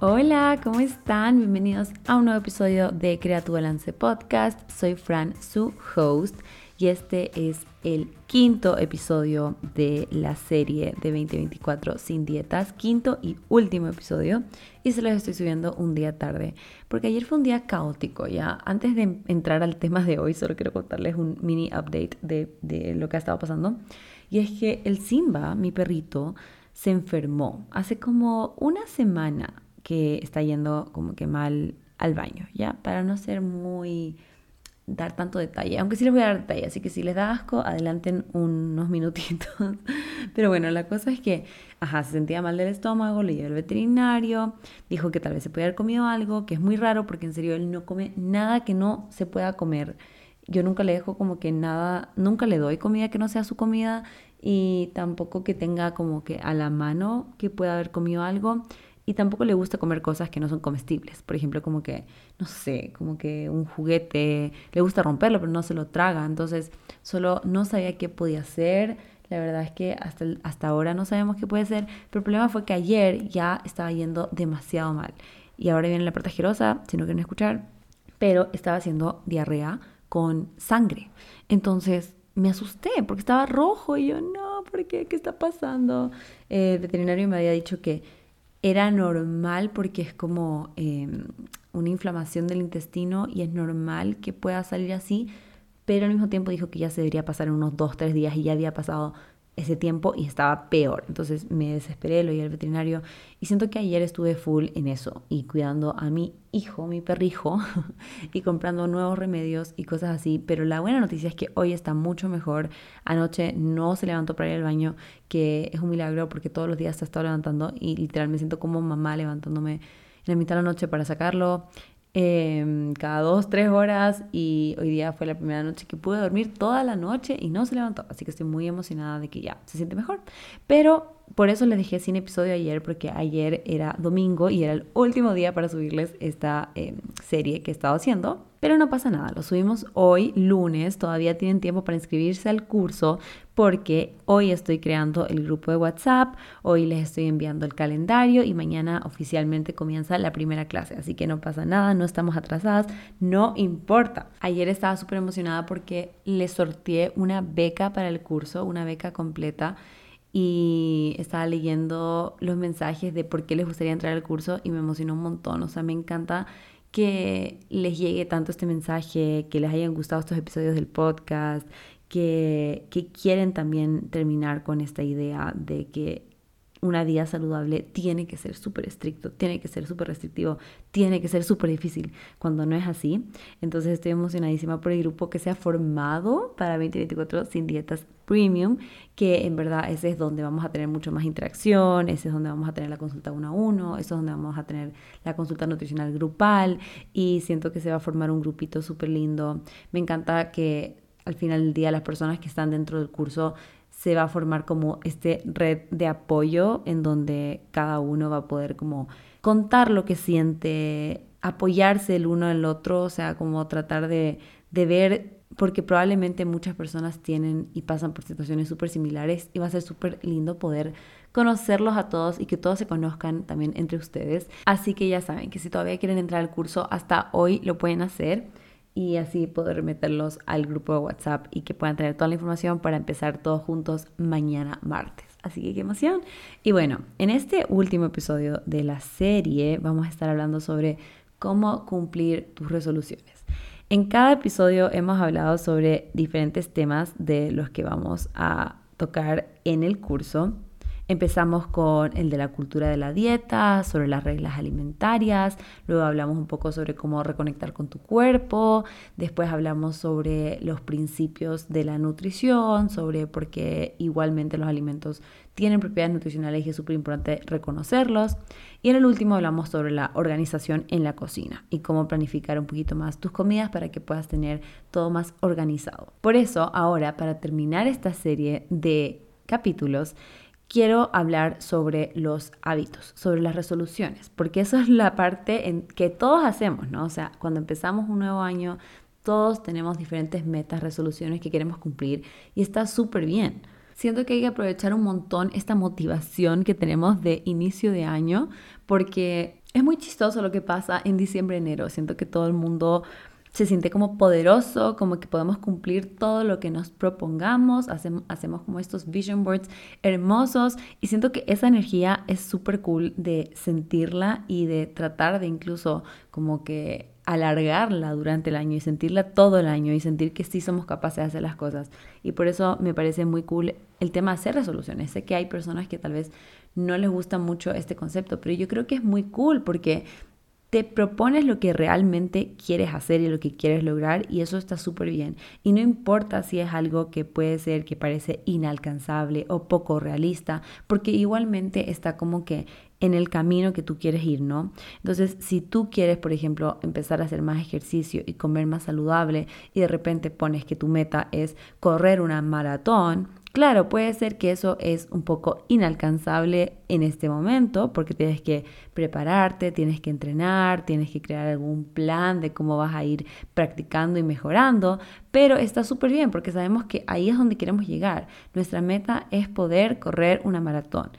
Hola, ¿cómo están? Bienvenidos a un nuevo episodio de Crea tu Balance Podcast. Soy Fran, su host, y este es el quinto episodio de la serie de 2024 sin dietas, quinto y último episodio, y se los estoy subiendo un día tarde, porque ayer fue un día caótico, ya. Antes de entrar al tema de hoy, solo quiero contarles un mini update de, de lo que ha estado pasando, y es que el Simba, mi perrito, se enfermó hace como una semana que está yendo como que mal al baño, ¿ya? Para no ser muy dar tanto detalle, aunque sí les voy a dar detalle, así que si les da asco, adelanten unos minutitos. Pero bueno, la cosa es que, ajá, se sentía mal del estómago, le llevé al veterinario, dijo que tal vez se podía haber comido algo, que es muy raro porque en serio él no come nada que no se pueda comer. Yo nunca le dejo como que nada, nunca le doy comida que no sea su comida y tampoco que tenga como que a la mano que pueda haber comido algo y tampoco le gusta comer cosas que no son comestibles. Por ejemplo, como que, no sé, como que un juguete, le gusta romperlo, pero no se lo traga. Entonces, solo no sabía qué podía ser. La verdad es que hasta, hasta ahora no sabemos qué puede ser. Pero el problema fue que ayer ya estaba yendo demasiado mal. Y ahora viene la parte asquerosa, si no quieren escuchar. Pero estaba haciendo diarrea con sangre. Entonces, me asusté porque estaba rojo y yo, no, ¿por qué? ¿Qué está pasando? Eh, el veterinario me había dicho que era normal porque es como em, una inflamación del intestino y es normal que pueda salir así, pero al mismo tiempo dijo que ya se debería pasar unos dos, tres días y ya había pasado ese tiempo y estaba peor. Entonces me desesperé, lo oí al veterinario y siento que ayer estuve full en eso y cuidando a mi hijo, mi perrijo, y comprando nuevos remedios y cosas así. Pero la buena noticia es que hoy está mucho mejor. Anoche no se levantó para ir al baño, que es un milagro porque todos los días se ha estado levantando y literal me siento como mamá levantándome en la mitad de la noche para sacarlo. Em, cada dos, tres horas y hoy día fue la primera noche que pude dormir toda la noche y no se levantó, así que estoy muy emocionada de que ya se siente mejor. Pero por eso les dejé sin episodio ayer, porque ayer era domingo y era el último día para subirles esta em, serie que he estado haciendo. Pero no pasa nada, lo subimos hoy, lunes, todavía tienen tiempo para inscribirse al curso porque hoy estoy creando el grupo de WhatsApp, hoy les estoy enviando el calendario y mañana oficialmente comienza la primera clase, así que no pasa nada, no estamos atrasadas, no importa. Ayer estaba súper emocionada porque le sorteé una beca para el curso, una beca completa y estaba leyendo los mensajes de por qué les gustaría entrar al curso y me emocionó un montón, o sea, me encanta que les llegue tanto este mensaje, que les hayan gustado estos episodios del podcast, que, que quieren también terminar con esta idea de que una vida saludable tiene que ser súper estricto, tiene que ser súper restrictivo, tiene que ser súper difícil, cuando no es así. Entonces estoy emocionadísima por el grupo que se ha formado para 2024 sin dietas premium, que en verdad ese es donde vamos a tener mucho más interacción, ese es donde vamos a tener la consulta uno a uno, ese es donde vamos a tener la consulta nutricional grupal y siento que se va a formar un grupito súper lindo. Me encanta que al final del día las personas que están dentro del curso se va a formar como este red de apoyo en donde cada uno va a poder como contar lo que siente, apoyarse el uno el otro, o sea, como tratar de, de ver, porque probablemente muchas personas tienen y pasan por situaciones súper similares y va a ser súper lindo poder conocerlos a todos y que todos se conozcan también entre ustedes. Así que ya saben que si todavía quieren entrar al curso, hasta hoy lo pueden hacer y así poder meterlos al grupo de WhatsApp y que puedan tener toda la información para empezar todos juntos mañana martes. Así que qué emoción. Y bueno, en este último episodio de la serie vamos a estar hablando sobre cómo cumplir tus resoluciones. En cada episodio hemos hablado sobre diferentes temas de los que vamos a tocar en el curso Empezamos con el de la cultura de la dieta, sobre las reglas alimentarias, luego hablamos un poco sobre cómo reconectar con tu cuerpo, después hablamos sobre los principios de la nutrición, sobre por qué igualmente los alimentos tienen propiedades nutricionales y es súper importante reconocerlos. Y en el último hablamos sobre la organización en la cocina y cómo planificar un poquito más tus comidas para que puedas tener todo más organizado. Por eso, ahora, para terminar esta serie de capítulos, quiero hablar sobre los hábitos, sobre las resoluciones, porque eso es la parte en que todos hacemos, ¿no? O sea, cuando empezamos un nuevo año, todos tenemos diferentes metas, resoluciones que queremos cumplir y está súper bien. Siento que hay que aprovechar un montón esta motivación que tenemos de inicio de año porque Es muy chistoso lo que pasa en diciembre, enero. Siento que todo el mundo se siente como poderoso, como que podemos cumplir todo lo que nos propongamos, hacemos, hacemos como estos vision boards hermosos y siento que esa energía es súper cool de sentirla y de tratar de incluso como que alargarla durante el año y sentirla todo el año y sentir que sí somos capaces de hacer las cosas. Y por eso me parece muy cool el tema de hacer resoluciones. Sé que hay personas que tal vez no les gusta mucho este concepto, pero yo creo que es muy cool porque te propones lo que realmente quieres hacer y lo que quieres lograr y eso está súper bien. Y no importa si es algo que puede ser que parece inalcanzable o poco realista, porque igualmente está como que en el camino que tú quieres ir, ¿no? Entonces, si tú quieres, por ejemplo, empezar a hacer más ejercicio y comer más saludable y de repente pones que tu meta es correr una maratón, Claro, puede ser que eso es un poco inalcanzable en este momento porque tienes que prepararte, tienes que entrenar, tienes que crear algún plan de cómo vas a ir practicando y mejorando, pero está súper bien porque sabemos que ahí es donde queremos llegar. Nuestra meta es poder correr una maratón.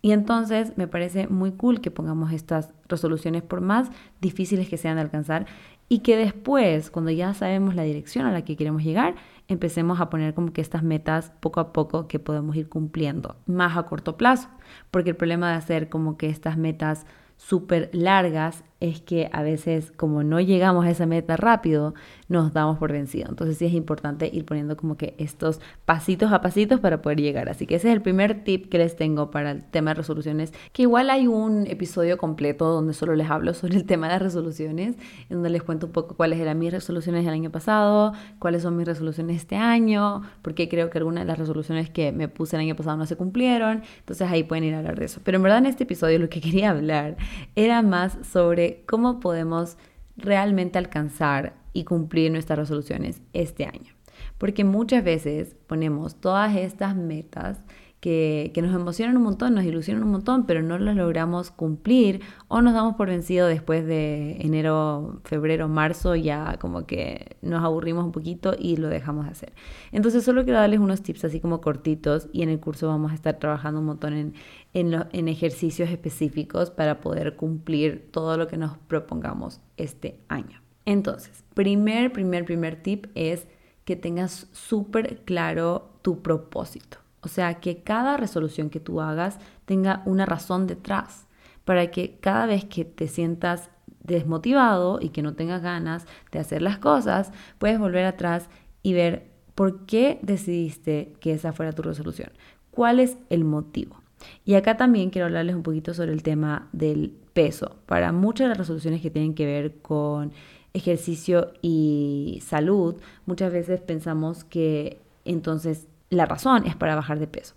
Y entonces me parece muy cool que pongamos estas resoluciones por más difíciles que sean de alcanzar y que después, cuando ya sabemos la dirección a la que queremos llegar, empecemos a poner como que estas metas poco a poco que podemos ir cumpliendo, más a corto plazo, porque el problema de hacer como que estas metas súper largas es que a veces como no llegamos a esa meta rápido, nos damos por vencido. Entonces sí es importante ir poniendo como que estos pasitos a pasitos para poder llegar. Así que ese es el primer tip que les tengo para el tema de resoluciones, que igual hay un episodio completo donde solo les hablo sobre el tema de resoluciones, en donde les cuento un poco cuáles eran mis resoluciones del año pasado, cuáles son mis resoluciones este año, porque creo que algunas de las resoluciones que me puse el año pasado no se cumplieron. Entonces ahí pueden ir a hablar de eso. Pero en verdad en este episodio lo que quería hablar era más sobre cómo podemos realmente alcanzar y cumplir nuestras resoluciones este año. Porque muchas veces ponemos todas estas metas que, nos emocionan un montón, nos ilusionan un montón, pero no las logramos cumplir o nos damos por vencido después de enero, febrero, marzo, ya como que nos aburrimos un poquito y lo dejamos de hacer. Entonces solo quiero darles unos tips así como cortitos y en el curso vamos a estar trabajando un montón en, en ejercicios específicos para poder cumplir todo lo que nos propongamos este año. Entonces, primer, primer, primer tip es que tengas súper claro tu propósito. O sea, que cada resolución que tú hagas tenga una razón detrás, para que cada vez que te sientas desmotivado y que no tengas ganas de hacer las cosas, puedes volver atrás y ver por qué decidiste que esa fuera tu resolución. ¿Cuál es el motivo? Y acá también quiero hablarles un poquito sobre el tema del peso. Para muchas de las resoluciones que tienen que ver con ejercicio y salud, muchas veces pensamos que entonces la razón es para bajar de peso.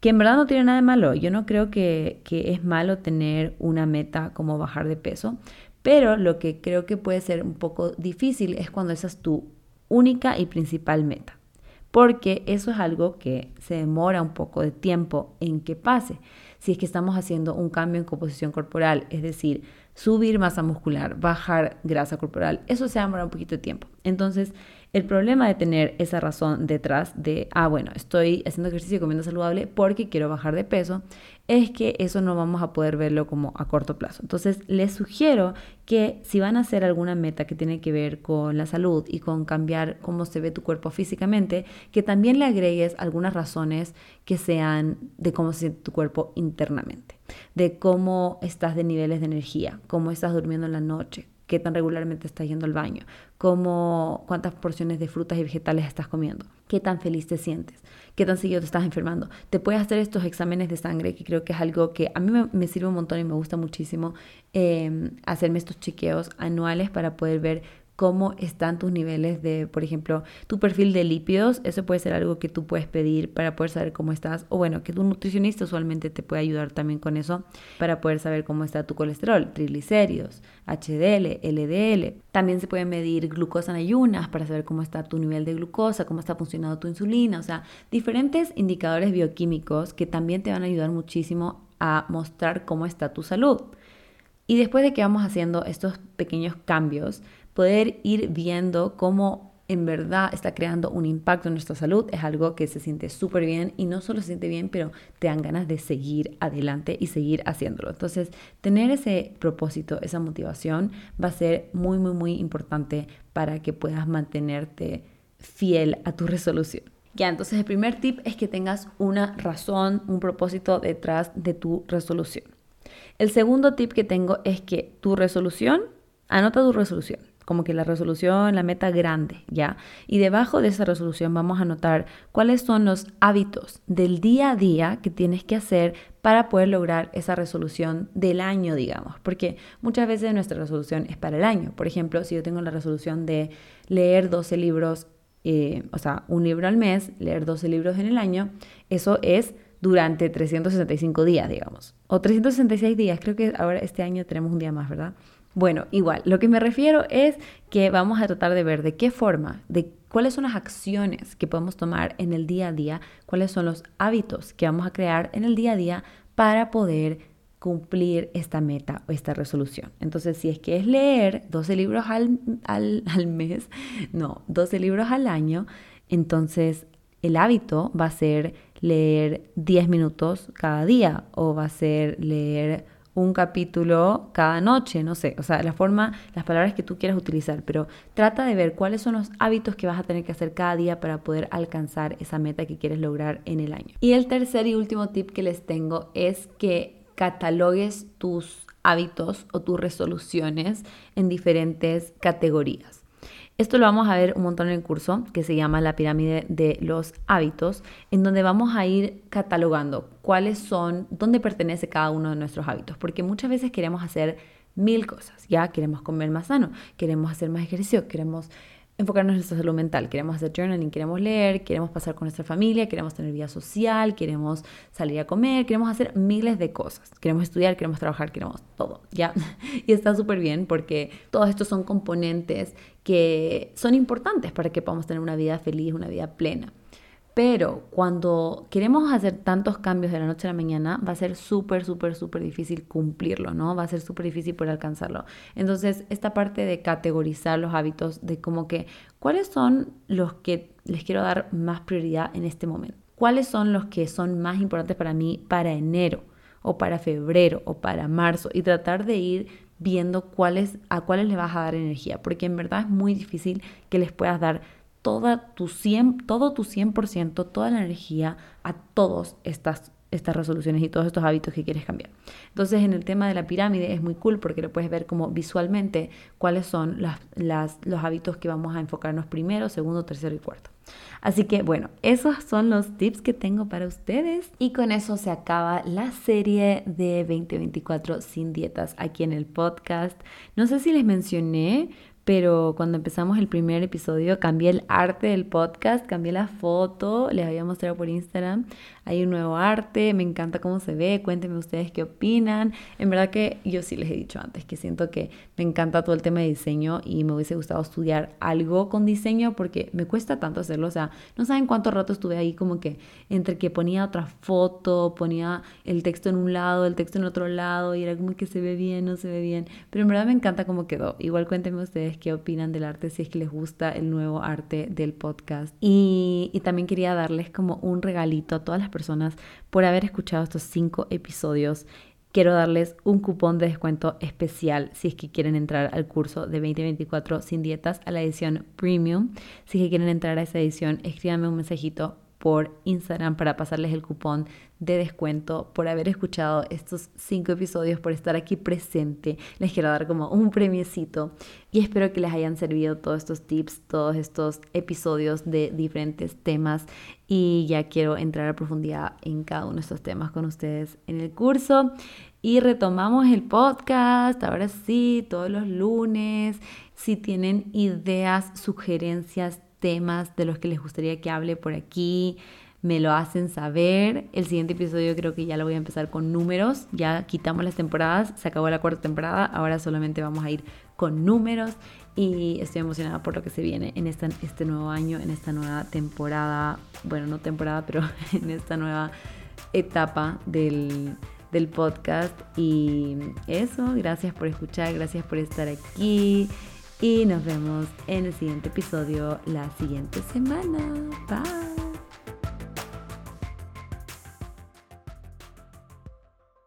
Que en verdad no tiene nada de malo. Yo no creo que, que es malo tener una meta como bajar de peso, pero lo que creo que puede ser un poco difícil es cuando esa es tu única y principal meta. Porque eso es algo que se demora un poco de tiempo en que pase. Si es que estamos haciendo un cambio en composición corporal, es decir, subir masa muscular, bajar grasa corporal, eso se demora un poquito de tiempo. Entonces, el problema de tener esa razón detrás de, ah, bueno, estoy haciendo ejercicio y comiendo saludable porque quiero bajar de peso, es que eso no vamos a poder verlo como a corto plazo. Entonces, les sugiero que si van a hacer alguna meta que tiene que ver con la salud y con cambiar cómo se ve tu cuerpo físicamente, que también le agregues algunas razones que sean de cómo se siente tu cuerpo internamente, de cómo estás de niveles de energía, cómo estás durmiendo en la noche, qué tan regularmente estás yendo al baño, cómo, cuántas porciones de frutas y vegetales estás comiendo, qué tan feliz te sientes, qué tan seguido te estás enfermando. Te puedes hacer estos exámenes de sangre, que creo que es algo que a mí me, sirve un montón y me gusta muchísimo eh, hacerme estos chequeos anuales para poder ver cómo están tus niveles de, por ejemplo, tu perfil de lípidos. Eso puede ser algo que tú puedes pedir para poder saber cómo estás. O bueno, que tu nutricionista usualmente te puede ayudar también con eso para poder saber cómo está tu colesterol, triglicéridos, HDL, LDL. También se puede medir glucosa en ayunas para saber cómo está tu nivel de glucosa, cómo está funcionando tu insulina. O sea, diferentes indicadores bioquímicos que también te van a ayudar muchísimo a mostrar cómo está tu salud. Y después de que vamos haciendo estos pequeños cambios, poder ir viendo cómo en verdad está creando un impacto en nuestra salud, es algo que se siente súper bien y no solo se siente bien, pero te dan ganas de seguir adelante y seguir haciéndolo. Entonces, tener ese propósito, esa motivación va a ser muy, muy, muy importante para que puedas mantenerte fiel a tu resolución. Ya, entonces el primer tip es que tengas una razón, un propósito detrás de tu resolución. El segundo tip que tengo es que tu resolución, anota tu resolución, como que la resolución, la meta grande, ¿ya? Y debajo de esa resolución vamos a anotar cuáles son los hábitos del día a día que tienes que hacer para poder lograr esa resolución del año, digamos, porque muchas veces nuestra resolución es para el año. Por ejemplo, si yo tengo la resolución de leer 12 libros eh, o sea, un libro al mes, leer 12 libros en el año, eso es durante 365 días, digamos. O 366 días, creo que ahora este año tenemos un día más, ¿verdad? Bueno, igual, lo que me refiero es que vamos a tratar de ver de qué forma, de cuáles son las acciones que podemos tomar en el día a día, cuáles son los hábitos que vamos a crear en el día a día para poder cumplir esta meta o esta resolución. Entonces, si es que es leer 12 libros al, al, mes, no, 12 libros al año, entonces el hábito va a ser leer 10 minutos cada día o va a ser leer un capítulo cada noche, no sé, o sea, la forma, las palabras que tú quieras utilizar, pero trata de ver cuáles son los hábitos que vas a tener que hacer cada día para poder alcanzar esa meta que quieres lograr en el año. Y el tercer y último tip que les tengo es que catalogues tus hábitos o tus resoluciones en diferentes categorías. Esto lo vamos a ver un montón en el curso que se llama la pirámide de los hábitos, en donde vamos a ir catalogando cuáles son, dónde pertenece cada uno de nuestros hábitos, porque muchas veces queremos hacer mil cosas, ya queremos comer más sano, queremos hacer más ejercicio, queremos enfocarnos en nuestra salud mental. Queremos hacer journaling, queremos leer, queremos pasar con nuestra familia, queremos tener vida social, queremos salir a comer, queremos hacer miles de cosas. Queremos estudiar, queremos trabajar, queremos todo, ¿ya? Y está súper bien porque todos estos son componentes que son importantes para que podamos tener una vida feliz, una vida plena. Pero cuando queremos hacer tantos cambios de la noche a la mañana, va a ser súper, súper, súper difícil cumplirlo, ¿no? Va a ser súper difícil poder alcanzarlo. Entonces, esta parte de categorizar los hábitos, de como que, ¿cuáles son los que les quiero dar más prioridad en este momento? ¿Cuáles son los que son más importantes para mí para enero o para febrero o para marzo? Y tratar de ir viendo cuáles, a cuáles le vas a dar energía, porque en verdad es muy difícil que les puedas dar toda tu 100, todo tu 100%, toda la energía a todas estas, estas resoluciones y todos estos hábitos que quieres cambiar. Entonces, en el tema de la pirámide es muy cool porque lo puedes ver como visualmente cuáles son las, los hábitos que vamos a enfocarnos primero, segundo, tercero y cuarto. Así que bueno, esos son los tips que tengo para ustedes y con eso se acaba la serie de 2024 sin dietas aquí en el podcast. No sé si les mencioné, pero cuando empezamos el primer episodio cambié el arte del podcast, cambié la foto, les había mostrado por Instagram, hay un nuevo arte, me encanta cómo se ve, cuéntenme ustedes qué opinan. En verdad que yo sí les he dicho antes que siento que me encanta todo el tema de diseño y me hubiese gustado estudiar algo con diseño porque me cuesta tanto hacerlo, o sea, no saben cuánto rato estuve ahí como que entre que ponía otra foto, ponía el texto en un lado, el texto en otro lado y era como que se ve bien, no se ve bien, pero en verdad me encanta cómo quedó. Igual cuéntenme qué opinan del arte, si es que les gusta el nuevo arte del podcast. Y, y también quería darles como un regalito a todas las personas por haber escuchado estos cinco episodios. Quiero darles un cupón de descuento especial si es que quieren entrar al curso de 2024 sin dietas a la edición premium. Si es que quieren entrar a esa edición, escríbanme un mensajito por Instagram para pasarles el cupón de descuento por haber escuchado estos cinco episodios, por estar aquí presente. Les quiero dar como un premiecito y espero que les hayan servido todos estos tips, todos estos episodios de diferentes temas y ya quiero entrar a profundidad en cada uno de estos temas con ustedes en el curso. Y retomamos el podcast, ahora sí, todos los lunes. Si tienen ideas, sugerencias, temas de los que les gustaría que hable por aquí, me lo hacen saber. El siguiente episodio creo que ya lo voy a empezar con números. Ya quitamos las temporadas, se acabó la cuarta temporada, ahora solamente vamos a ir con números y estoy emocionada por lo que se viene en esta, este nuevo año, en esta nueva temporada, bueno, no temporada, pero en esta nueva etapa del, del podcast. Y eso, gracias por escuchar, gracias por estar aquí. Y nos vemos en el siguiente episodio la siguiente semana. Bye.